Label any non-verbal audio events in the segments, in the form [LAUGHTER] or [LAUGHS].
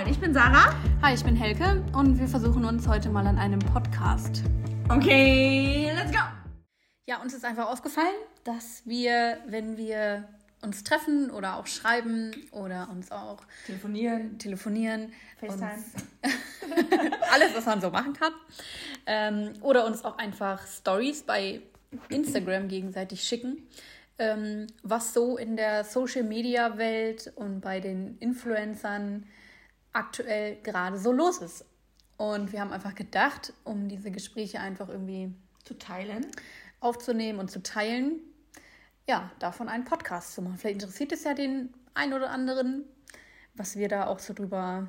Moin, ich bin Sarah. Hi, ich bin Helke und wir versuchen uns heute mal an einem Podcast. Okay, let's go. Ja, uns ist einfach aufgefallen, dass wir, wenn wir uns treffen oder auch schreiben oder uns auch Telefonieren, telefonieren, FaceTime. [LAUGHS] alles, was man so machen kann, ähm, oder uns auch einfach Stories bei Instagram gegenseitig schicken, ähm, was so in der Social-Media-Welt und bei den Influencern aktuell gerade so los ist. Und wir haben einfach gedacht, um diese Gespräche einfach irgendwie zu teilen. aufzunehmen und zu teilen, ja, davon einen Podcast zu machen. Vielleicht interessiert es ja den einen oder anderen, was wir da auch so drüber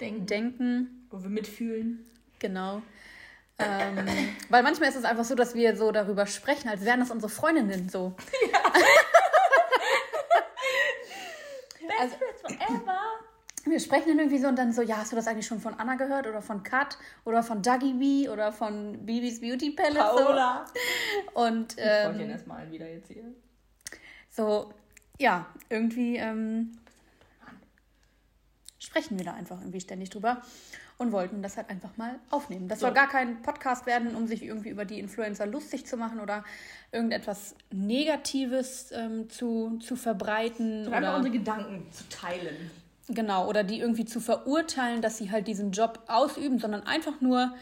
Denken, denken. wo wir mitfühlen. Genau. Ähm, [COUGHS] weil manchmal ist es einfach so, dass wir so darüber sprechen, als wären das unsere Freundinnen so. [LAUGHS] Also- [LAUGHS] forever. Wir sprechen dann irgendwie so und dann so, ja, hast du das eigentlich schon von Anna gehört oder von Kat oder von Dougie B oder von Bibis Beauty Palace? Paola. So. Und Ich wollte ähm, erstmal wieder jetzt hier. so, ja, irgendwie ähm, sprechen wir da einfach irgendwie ständig drüber und wollten das halt einfach mal aufnehmen. Das So. soll gar kein Podcast werden, um sich irgendwie über die Influencer lustig zu machen oder irgendetwas Negatives ähm, zu, zu verbreiten. Einfach Oder, unsere Gedanken zu teilen. Genau, oder die irgendwie zu verurteilen, dass sie halt diesen Job ausüben, sondern einfach nur,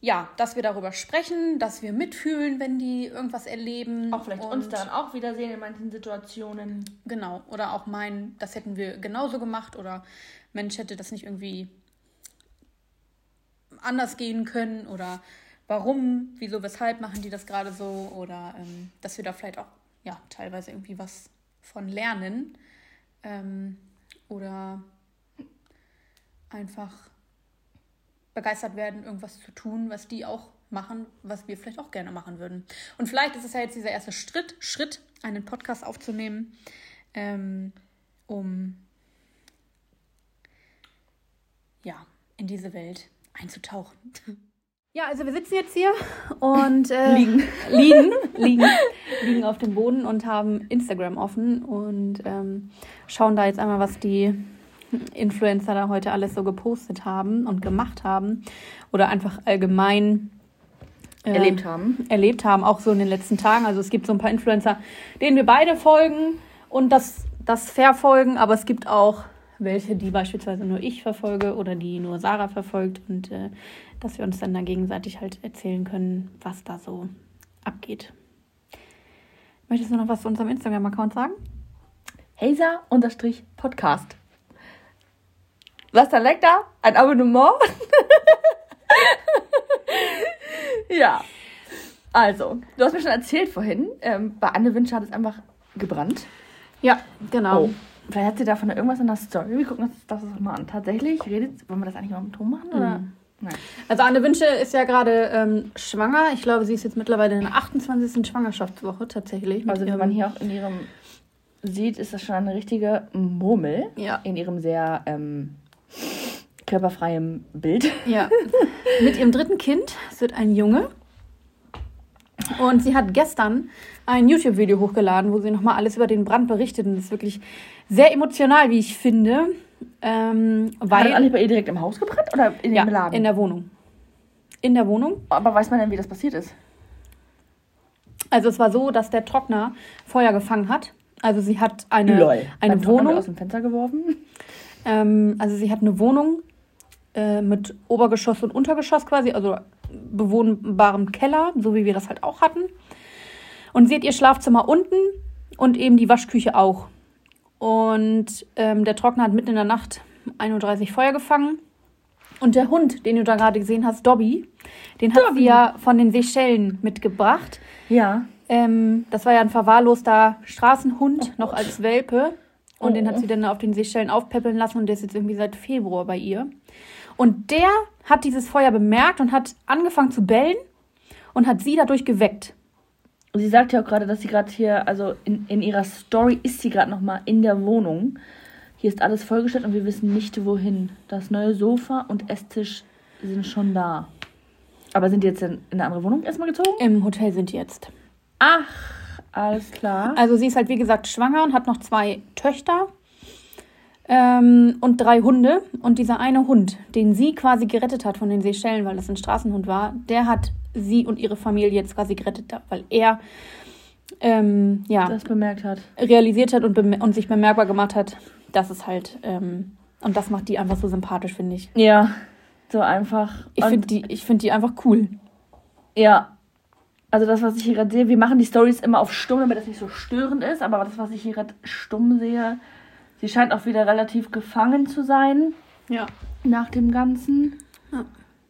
ja, dass wir darüber sprechen, dass wir mitfühlen, wenn die irgendwas erleben. Auch vielleicht uns dann auch wiedersehen in manchen Situationen. Genau. Oder auch meinen, das hätten wir genauso gemacht oder Mensch hätte das nicht irgendwie anders gehen können oder warum, wieso, weshalb machen die das gerade so oder ähm, dass wir da vielleicht auch ja teilweise irgendwie was von lernen ähm, oder einfach begeistert werden, irgendwas zu tun, was die auch machen, was wir vielleicht auch gerne machen würden. Und vielleicht ist es ja jetzt dieser erste Schritt, Schritt, einen Podcast aufzunehmen, ähm, um ja, in diese Welt einzutauchen. [LAUGHS] Ja, also wir sitzen jetzt hier und äh, Liegen. [LAUGHS] liegen, liegen, [LAUGHS] liegen auf dem Boden und haben Instagram offen und ähm, schauen da jetzt einmal, was die Influencer da heute alles so gepostet haben und gemacht haben oder einfach allgemein äh, Erlebt haben. erlebt haben, auch so in den letzten Tagen. Also es gibt so ein paar Influencer, denen wir beide folgen und das, das verfolgen, aber es gibt auch welche, die beispielsweise nur ich verfolge oder die nur Sarah verfolgt und äh, dass wir uns dann da gegenseitig halt erzählen können, was da so abgeht. Möchtest du noch was zu unserem Instagram-Account sagen? Hazer unterstrich Podcast. Was da leckt da? Ein Abonnement? [LAUGHS] ja. Also, du hast mir schon erzählt vorhin, ähm, bei Anne Wünsche hat es einfach gebrannt. Ja, genau. Oh. Vielleicht hat sie davon irgendwas in der Story. Wir gucken uns das mal an. Tatsächlich redet, wollen wir das eigentlich mal im Ton machen? Oder? Mhm. Nein. Also Anne Wünsche ist ja gerade ähm, schwanger. Ich glaube, sie ist jetzt mittlerweile in der 28. Schwangerschaftswoche tatsächlich. mit Also, wenn ihrem- man hier auch in ihrem sieht, ist das schon eine richtige Murmel. Ja. In ihrem sehr ähm, körperfreien Bild. Ja, mit ihrem dritten Kind. Es wird ein Junge. Und sie hat gestern ein YouTube-Video hochgeladen, wo sie nochmal alles über den Brand berichtet. Und das ist wirklich sehr emotional, wie ich finde. Ähm, weil, das alles bei ihr direkt im Haus gebrannt oder in ja, dem Laden? in der Wohnung. In der Wohnung. Aber weiß man denn, wie das passiert ist? Also es war so, dass der Trockner Feuer gefangen hat. Also sie hat eine, Lol. eine Beim Wohnung. aus dem Fenster geworfen? Ähm, also sie hat eine Wohnung äh, mit Obergeschoss und Untergeschoss quasi, also bewohnbarem Keller, so wie wir das halt auch hatten. Und sie hat ihr Schlafzimmer unten und eben die Waschküche auch. Und ähm, der Trockner hat mitten in der Nacht 1.30 Uhr Feuer gefangen. Und der Hund, den du da gerade gesehen hast, Dobby, den hat sie ja von den Seychellen mitgebracht. Ja. Ähm, das war ja ein verwahrloster Straßenhund, noch als Welpe. Und Oh. den hat sie dann auf den Seychellen aufpäppeln lassen und der ist jetzt irgendwie seit Februar bei ihr. Und der hat dieses Feuer bemerkt und hat angefangen zu bellen und hat sie dadurch geweckt. Sie sagt ja auch gerade, dass sie gerade hier, also in, in ihrer Story ist sie gerade nochmal in der Wohnung. Hier ist alles vollgestellt und wir wissen nicht wohin. Das neue Sofa und Esstisch sind schon da. Aber sind die jetzt in, in eine andere Wohnung erstmal gezogen? Im Hotel sind die jetzt. Ach, alles klar. Also sie ist halt wie gesagt schwanger und hat noch zwei Töchter. Ähm, und drei Hunde. Und dieser eine Hund, den sie quasi gerettet hat von den Seychellen, weil das ein Straßenhund war, der hat sie und ihre Familie jetzt quasi gerettet, weil er ähm, ja, Das bemerkt hat. realisiert hat und, und sich bemerkbar gemacht hat, dass es halt, ähm, und das macht die einfach so sympathisch, finde ich. Ja, so einfach. Ich finde die, ich find die einfach cool. Ja. Also das, was ich hier gerade sehe, wir machen die Stories immer auf stumm, damit das nicht so störend ist, aber das, was ich hier gerade stumm sehe, sie scheint auch wieder relativ gefangen zu sein Ja. nach dem Ganzen. Ja.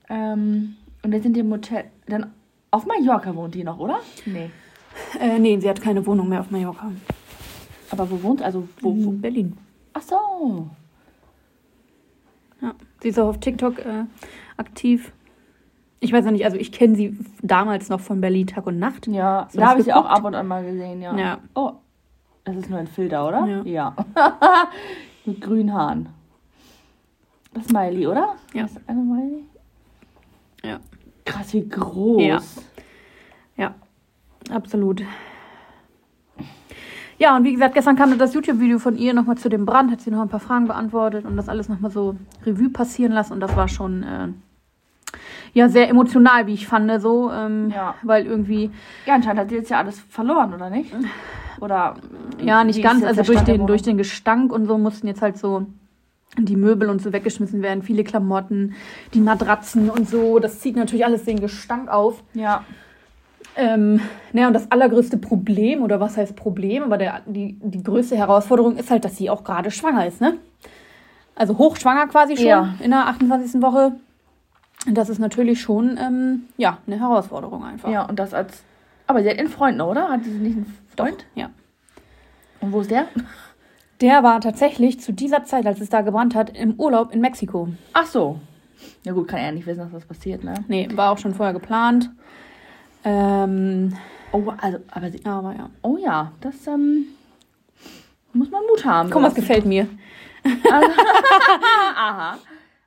Ähm, und jetzt sind die im Hotel. Dann auf Mallorca wohnt die noch, oder? Nee. Äh, nee, sie hat keine Wohnung mehr auf Mallorca. Aber wo wohnt? Also wo? wo? In Berlin. Ach so. Ja. Sie ist auch auf TikTok äh, aktiv. Ich weiß ja nicht, also ich kenne sie damals noch von Berlin Tag und Nacht. Ja, da habe ich sie auch ab und an mal gesehen, ja. Ja. Oh, das ist nur ein Filter, oder? Ja. Ja. [LAUGHS] Mit grünen Haaren. Das ist Miley, oder? Ja. Das ist eine Miley? Ja. Krass, wie groß. Ja. Ja, absolut. Ja, und wie gesagt, gestern kam das YouTube-Video von ihr nochmal zu dem Brand, hat sie noch ein paar Fragen beantwortet und das alles nochmal so Revue passieren lassen und das war schon äh, ja sehr emotional, wie ich fand, so, ähm, Ja. weil irgendwie Ja, anscheinend hat sie jetzt ja alles verloren, oder nicht? [LAUGHS] Oder Ja, wie nicht ganz. Also durch den, durch den Gestank und so mussten jetzt halt so die Möbel und so weggeschmissen werden, viele Klamotten, die Matratzen und so. Das zieht natürlich alles den Gestank auf. Ja. Ähm, naja, und das allergrößte Problem, oder was heißt Problem, aber der, die, die größte Herausforderung ist halt, dass sie auch gerade schwanger ist, ne? Also hochschwanger quasi schon Ja. in der 28. Woche. Und das ist natürlich schon, ähm, ja, eine Herausforderung einfach. Ja, und das als. Aber sie hat einen Freund, noch, oder? Hat sie nicht einen Freund? Ja. Und wo ist der? Der war tatsächlich zu dieser Zeit, als es da gebrannt hat, im Urlaub in Mexiko. Ach so. Ja gut, kann er ja nicht wissen, dass das passiert, ne? Nee, war auch schon vorher geplant. Ähm, Oh, also, aber sie. aber ja. Oh ja, das ähm, muss man Mut haben. Guck mal, was gefällt mir. [LAUGHS] Aha.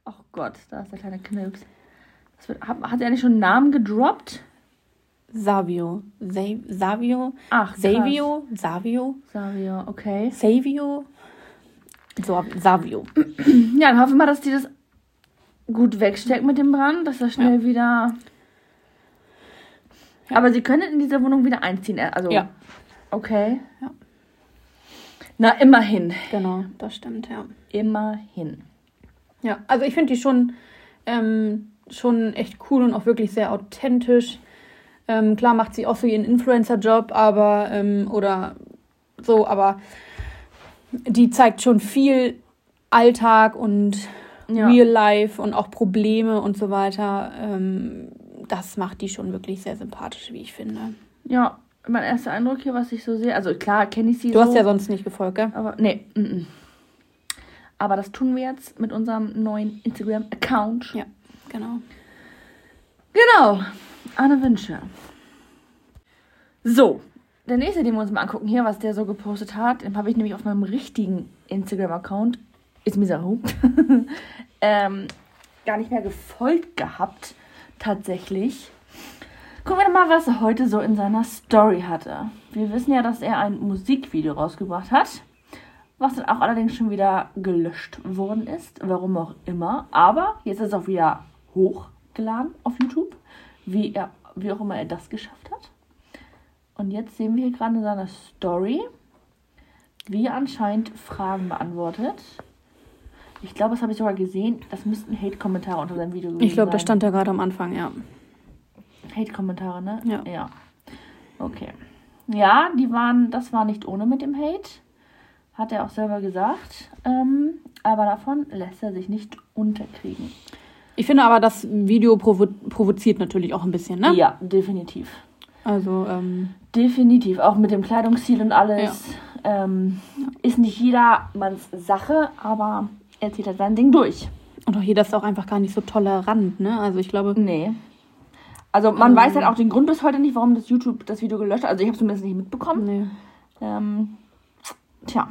Oh Gott, da ist der kleine Knirps. Wird, hat, hat er nicht schon einen Namen gedroppt? Savio. Sa Savio. Ach. Savio. Savio. Savio, okay. Savio. So, Savio. Ja, dann hoffen wir mal, dass die das gut wegsteckt mit dem Brand, dass er schnell wieder. Ja. Aber sie können in dieser Wohnung wieder einziehen. äh, Also, Ja. Okay. Ja. Na, immerhin. Genau, das stimmt, ja. Immerhin. Ja, also ich finde die schon, ähm, schon echt cool und auch wirklich sehr authentisch. Ähm, klar macht sie auch so ihren Influencer-Job, aber, ähm, oder so, aber die zeigt schon viel Alltag und Ja. Real Life und auch Probleme und so weiter. Ähm, das macht die schon wirklich sehr sympathisch, wie ich finde. Ja, mein erster Eindruck hier, was ich so sehe. Also, klar, kenne ich sie Du so. hast ja sonst nicht gefolgt, gell? Aber nee, mm, mm. Aber das tun wir jetzt mit unserem neuen Instagram-Account. Ja, genau. Genau. Anne Wünsche. So, der nächste, den wir uns mal angucken hier, was der so gepostet hat, den habe ich nämlich auf meinem richtigen Instagram-Account, ist Misahu, [LAUGHS] ähm, gar nicht mehr gefolgt gehabt, tatsächlich. Gucken wir mal, was er heute so in seiner Story hatte. Wir wissen ja, dass er ein Musikvideo rausgebracht hat, was dann auch allerdings schon wieder gelöscht worden ist, warum auch immer. Aber jetzt ist es auch wieder hochgeladen auf YouTube, wie, er, wie auch immer er das geschafft hat. Und jetzt sehen wir hier gerade in seiner Story, wie er anscheinend Fragen beantwortet. Ich glaube, das habe ich sogar gesehen. Das müssten Hate-Kommentare unter seinem Video gewesen Ich glaube, sein. stand da gerade am Anfang, ja. Hate-Kommentare, ne? Ja. Ja. Okay. Ja, die waren, das war nicht ohne mit dem Hate. Hat er auch selber gesagt. Ähm, aber davon lässt er sich nicht unterkriegen. Ich finde aber, das Video provo provoziert natürlich auch ein bisschen, ne? Ja, definitiv. Also, ähm, Definitiv. Auch mit dem Kleidungsstil und alles. Ähm, ist nicht jedermanns Sache, aber er zieht halt sein Ding durch. und auch jeder ist auch einfach gar nicht so tolerant, ne? Also ich glaube, Nee. Also man Ähm. weiß halt auch den Grund bis heute nicht, warum das YouTube das Video gelöscht hat. Also ich habe es zumindest nicht mitbekommen. nee. Ähm, tja.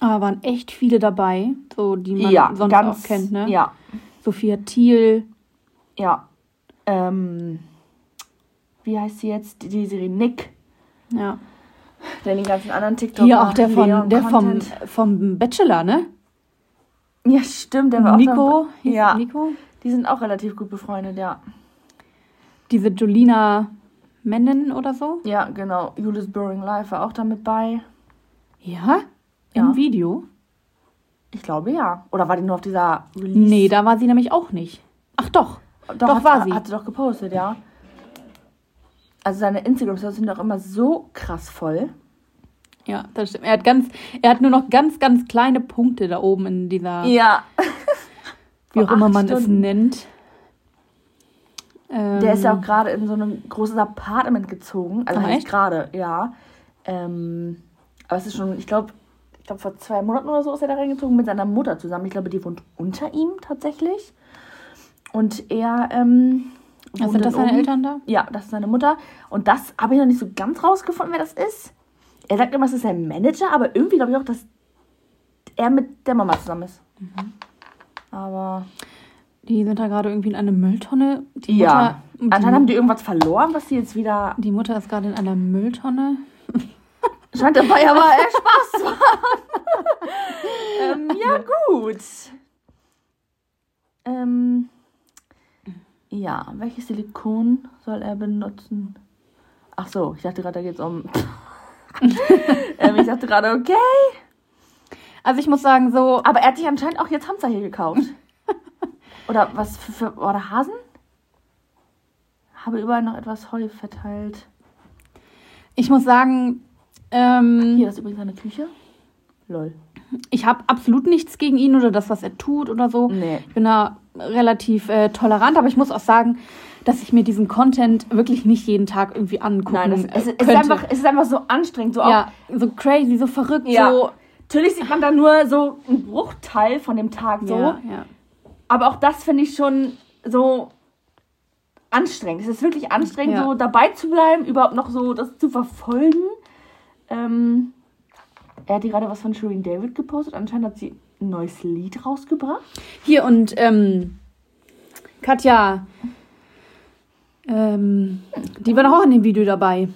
Aber waren echt viele dabei, so die man ja, sonst ganz, auch kennt, ne? Ja, Sophia Thiel, ja. Ähm, wie heißt sie jetzt? Die Serie Nick. ja. Denn die ganzen anderen TikToker. Hier auch der, von, der vom, vom Bachelor, ne? Ja, stimmt, der war Nico. auch. hieß Ja. Nico? Die sind auch relativ gut befreundet, ja. Diese Jolina Mennen oder so? Ja, genau. Julius Boring Life war auch da mit bei. Ja? Im Ja. Video? Ich glaube ja. Oder war die nur auf dieser Release? Nee, da war sie nämlich auch nicht. Ach doch. doch, hat, war sie. Hat sie doch gepostet, ja. Also seine Instagram-Stories sind doch immer so krass voll. Ja, das stimmt. Er hat ganz, er hat nur noch ganz, ganz kleine Punkte da oben in dieser, Ja. [LAUGHS] wie auch immer man es Stunden. nennt. Ähm, Der ist ja auch gerade in so ein großes Apartment gezogen. Also Ah, gerade, ja. Ähm, aber es ist schon, ich glaube, glaube vor zwei Monaten oder so ist er da reingezogen mit seiner Mutter zusammen. Ich glaube, die wohnt unter ihm tatsächlich. Und er, ähm, Also sind das dann seine oben. Eltern da? Ja, das ist seine Mutter. Und das habe ich noch nicht so ganz rausgefunden, wer das ist. Er sagt immer, es ist sein Manager, aber irgendwie glaube ich auch, dass er mit der Mama zusammen ist. Mhm. Aber Die sind da gerade irgendwie in einer Mülltonne. Die ja, Mutter, anscheinend haben die irgendwas verloren, was sie jetzt wieder die Mutter ist gerade in einer Mülltonne. [LAUGHS] Scheint dabei aber [LAUGHS] eher Spaß zu haben. Ähm, ja, gut. Ähm, ja, welches Silikon soll er benutzen? Ach so, ich dachte gerade, da geht es um. [LAUGHS] ähm, ich dachte gerade, okay. Also ich muss sagen, so, Aber er hat sich anscheinend auch jetzt Hamster hier gekauft. Oder was für, für oder Hasen? Habe überall noch etwas Heu verteilt. ich muss sagen, ähm, Hier, das ist übrigens seine Küche. Lol. Ich habe absolut nichts gegen ihn oder das, was er tut oder so. Nee. Ich bin da relativ äh, tolerant, aber ich muss auch sagen, dass ich mir diesen Content wirklich nicht jeden Tag irgendwie angucken Nein, es, äh, es, es, ist einfach, es ist einfach so anstrengend. So auch, ja, so crazy, so verrückt, Ja. so. Natürlich sieht man da nur so einen Bruchteil von dem Tag so. Ja, ja. Aber auch das finde ich schon so anstrengend. Es ist wirklich anstrengend, Ja. so dabei zu bleiben, überhaupt noch so das zu verfolgen. Ähm, er hat gerade was von Shireen David gepostet. Anscheinend hat sie ein neues Lied rausgebracht. Hier und ähm, Katja, ähm, die war doch auch in dem Video dabei.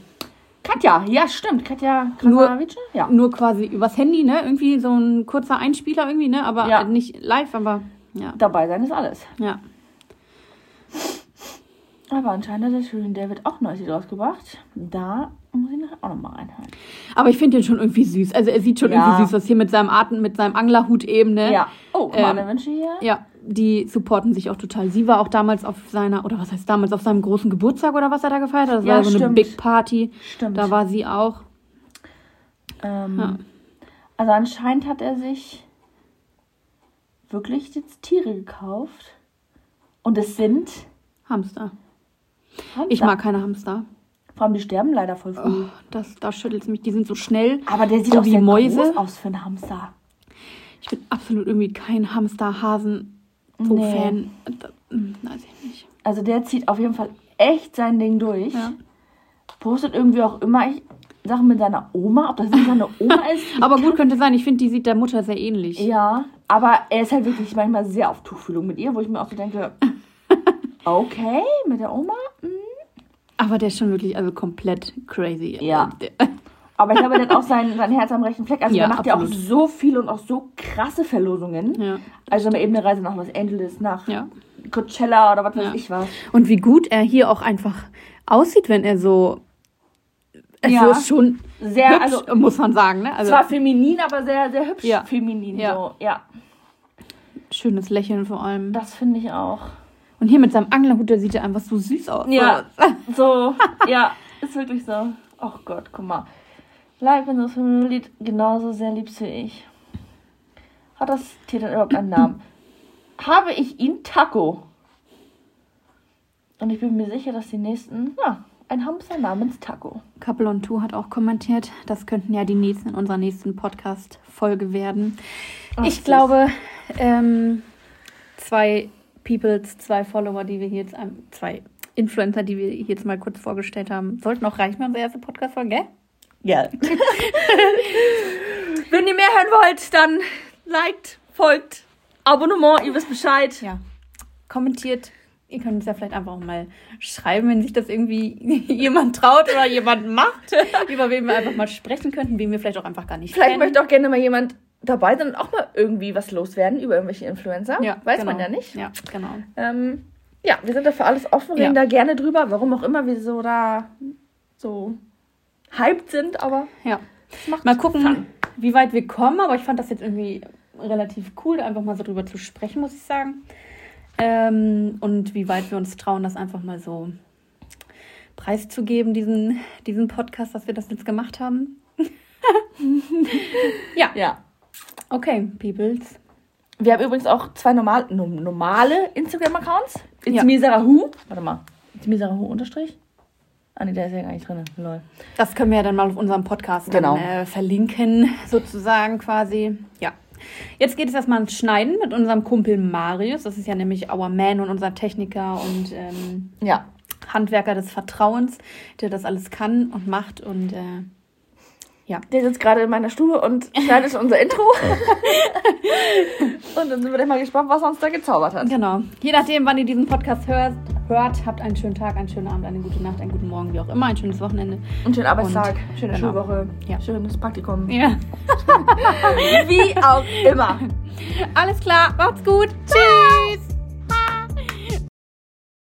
Katja, ja, stimmt. Katja Nur-? Ja. Nur quasi übers Handy, ne? Irgendwie so ein kurzer Einspieler irgendwie, ne? Aber Ja. nicht live, aber ja. Dabei sein ist alles. Ja. Aber anscheinend hat der Shireen David auch ein neues Lied rausgebracht. Da muss ich nachher auch nochmal reinhören. Aber ich finde den schon irgendwie süß. Also er sieht schon Ja. irgendwie süß aus hier mit seinem Atem, mit seinem Anglerhut eben, ne? Ja. Oh, guck mal, Ähm, eine Wünsche hier. Ja, die supporten sich auch total. Sie war auch damals auf seiner, oder was heißt damals, auf seinem großen Geburtstag oder was er da gefeiert hat. Das Ja, war so eine stimmt. Big Party. Stimmt. Da war sie auch. Ähm, Ja. Also anscheinend hat er sich wirklich jetzt Tiere gekauft. Und es sind Hamster. Hamster. Ich mag keine Hamster. Vor allem, die sterben leider voll früh. Oh, das, da schüttelt es mich. Die sind so schnell. Aber der sieht so auch wie Mäuse. groß aus für einen Hamster. Ich bin absolut irgendwie kein Hamster-Hasen. So Nee. Hm, weiß ich nicht. Also der zieht auf jeden Fall echt sein Ding durch. Ja. Postet irgendwie auch immer ich, Sachen mit seiner Oma. Ob das nicht seine Oma [LAUGHS] ist? Aber gut könnte sein. Ich finde, die sieht der Mutter sehr ähnlich. Ja, aber er ist halt wirklich manchmal sehr auf Tuchfühlung mit ihr, wo ich mir auch so denke, [LAUGHS] okay, mit der Oma? hm. Aber der ist schon wirklich also komplett crazy. Ja. [LAUGHS] Aber ich glaube, der hat auch sein, sein Herz am rechten Fleck. Also Ja, der macht ja auch absolut. so viel und auch so krasse Verlosungen. Ja. Also mal eben eine Reise nach Los Angeles, nach Ja. Coachella oder was weiß Ja. ich was. Und wie gut er hier auch einfach aussieht, wenn er so. Also Ja. ist schon Sehr, hübsch, also muss man sagen. Ne? Also zwar feminin, aber sehr, sehr hübsch Ja. feminin. Ja. So. ja, schönes Lächeln vor allem. das finde ich auch. Und hier mit seinem Anglerhut, der sieht ja einfach so süß aus. Ja. [LAUGHS] So, ja, ist wirklich so. Oh Gott, guck mal. Like, wenn du das Lied genauso sehr liebst wie ich. Hat das Tier denn überhaupt einen Namen? Habe ich ihn Taco? Und ich bin mir sicher, dass die nächsten, ja, ein Hamster namens Taco. Couple on Two hat auch kommentiert, das könnten ja die nächsten in unserer nächsten Podcast-Folge werden. Ach, ich süß. glaube, ähm, zwei Peoples, zwei Follower, die wir hier jetzt, zwei Influencer, die wir hier jetzt mal kurz vorgestellt haben, sollten auch reichen unsere erste Podcast-Folge, gell? Ja. [LAUGHS] Wenn ihr mehr hören wollt, dann liked, folgt, Abonnement, ihr wisst Bescheid. Ja. Kommentiert, Ihr könnt uns ja vielleicht einfach auch mal schreiben, wenn sich das irgendwie [LAUGHS] jemand traut oder jemand macht, [LAUGHS] über wen wir einfach mal sprechen könnten, wen wir vielleicht auch einfach gar nicht Vielleicht kennen. möchte auch gerne mal jemand dabei sein und auch mal irgendwie was loswerden über irgendwelche Influencer. ja, Weiß genau. man ja nicht. Ja, genau. Ähm, ja, wir sind dafür alles offen, reden Ja. da gerne drüber, warum auch immer wir so da so hyped sind, aber Ja. Mal gucken, Fun. wie weit wir kommen, aber ich fand das jetzt irgendwie relativ cool, einfach mal so drüber zu sprechen, muss ich sagen. Ähm, und wie weit wir uns trauen, das einfach mal so preiszugeben, diesen, diesen Podcast, dass wir das jetzt gemacht haben. [LAUGHS] ja, Ja. Okay, Peoples. Wir haben übrigens auch zwei normal, no, normale Instagram-Accounts. It's Ja. me Sarah Hu. Warte mal. It's me Sarah Hu unterstrich. Ah, nee, der ist ja gar nicht drin. Lol. Das können wir ja dann mal auf unserem Podcast Genau. dann, äh, verlinken, [LAUGHS] sozusagen quasi. Ja. Jetzt geht es erstmal ans Schneiden mit unserem Kumpel Marius. Das ist ja nämlich our man und unser Techniker und ähm, Ja. Handwerker des Vertrauens, der das alles kann und macht und äh, Der sitzt gerade in meiner Stube und schneidet unser Intro. [LAUGHS] [LAUGHS] und dann sind wir gleich mal gespannt, was er uns da gezaubert hat. genau. Je nachdem, wann ihr diesen Podcast hört, hört, habt einen schönen Tag, einen schönen Abend, eine gute Nacht, einen guten Morgen, wie auch immer, ein schönes Wochenende. Und schönen Arbeitstag, Und- schöne genau. Schulwoche, Ja. schönes Praktikum. [LAUGHS] Ja. Wie auch immer. Alles klar, macht's gut. Tschüss.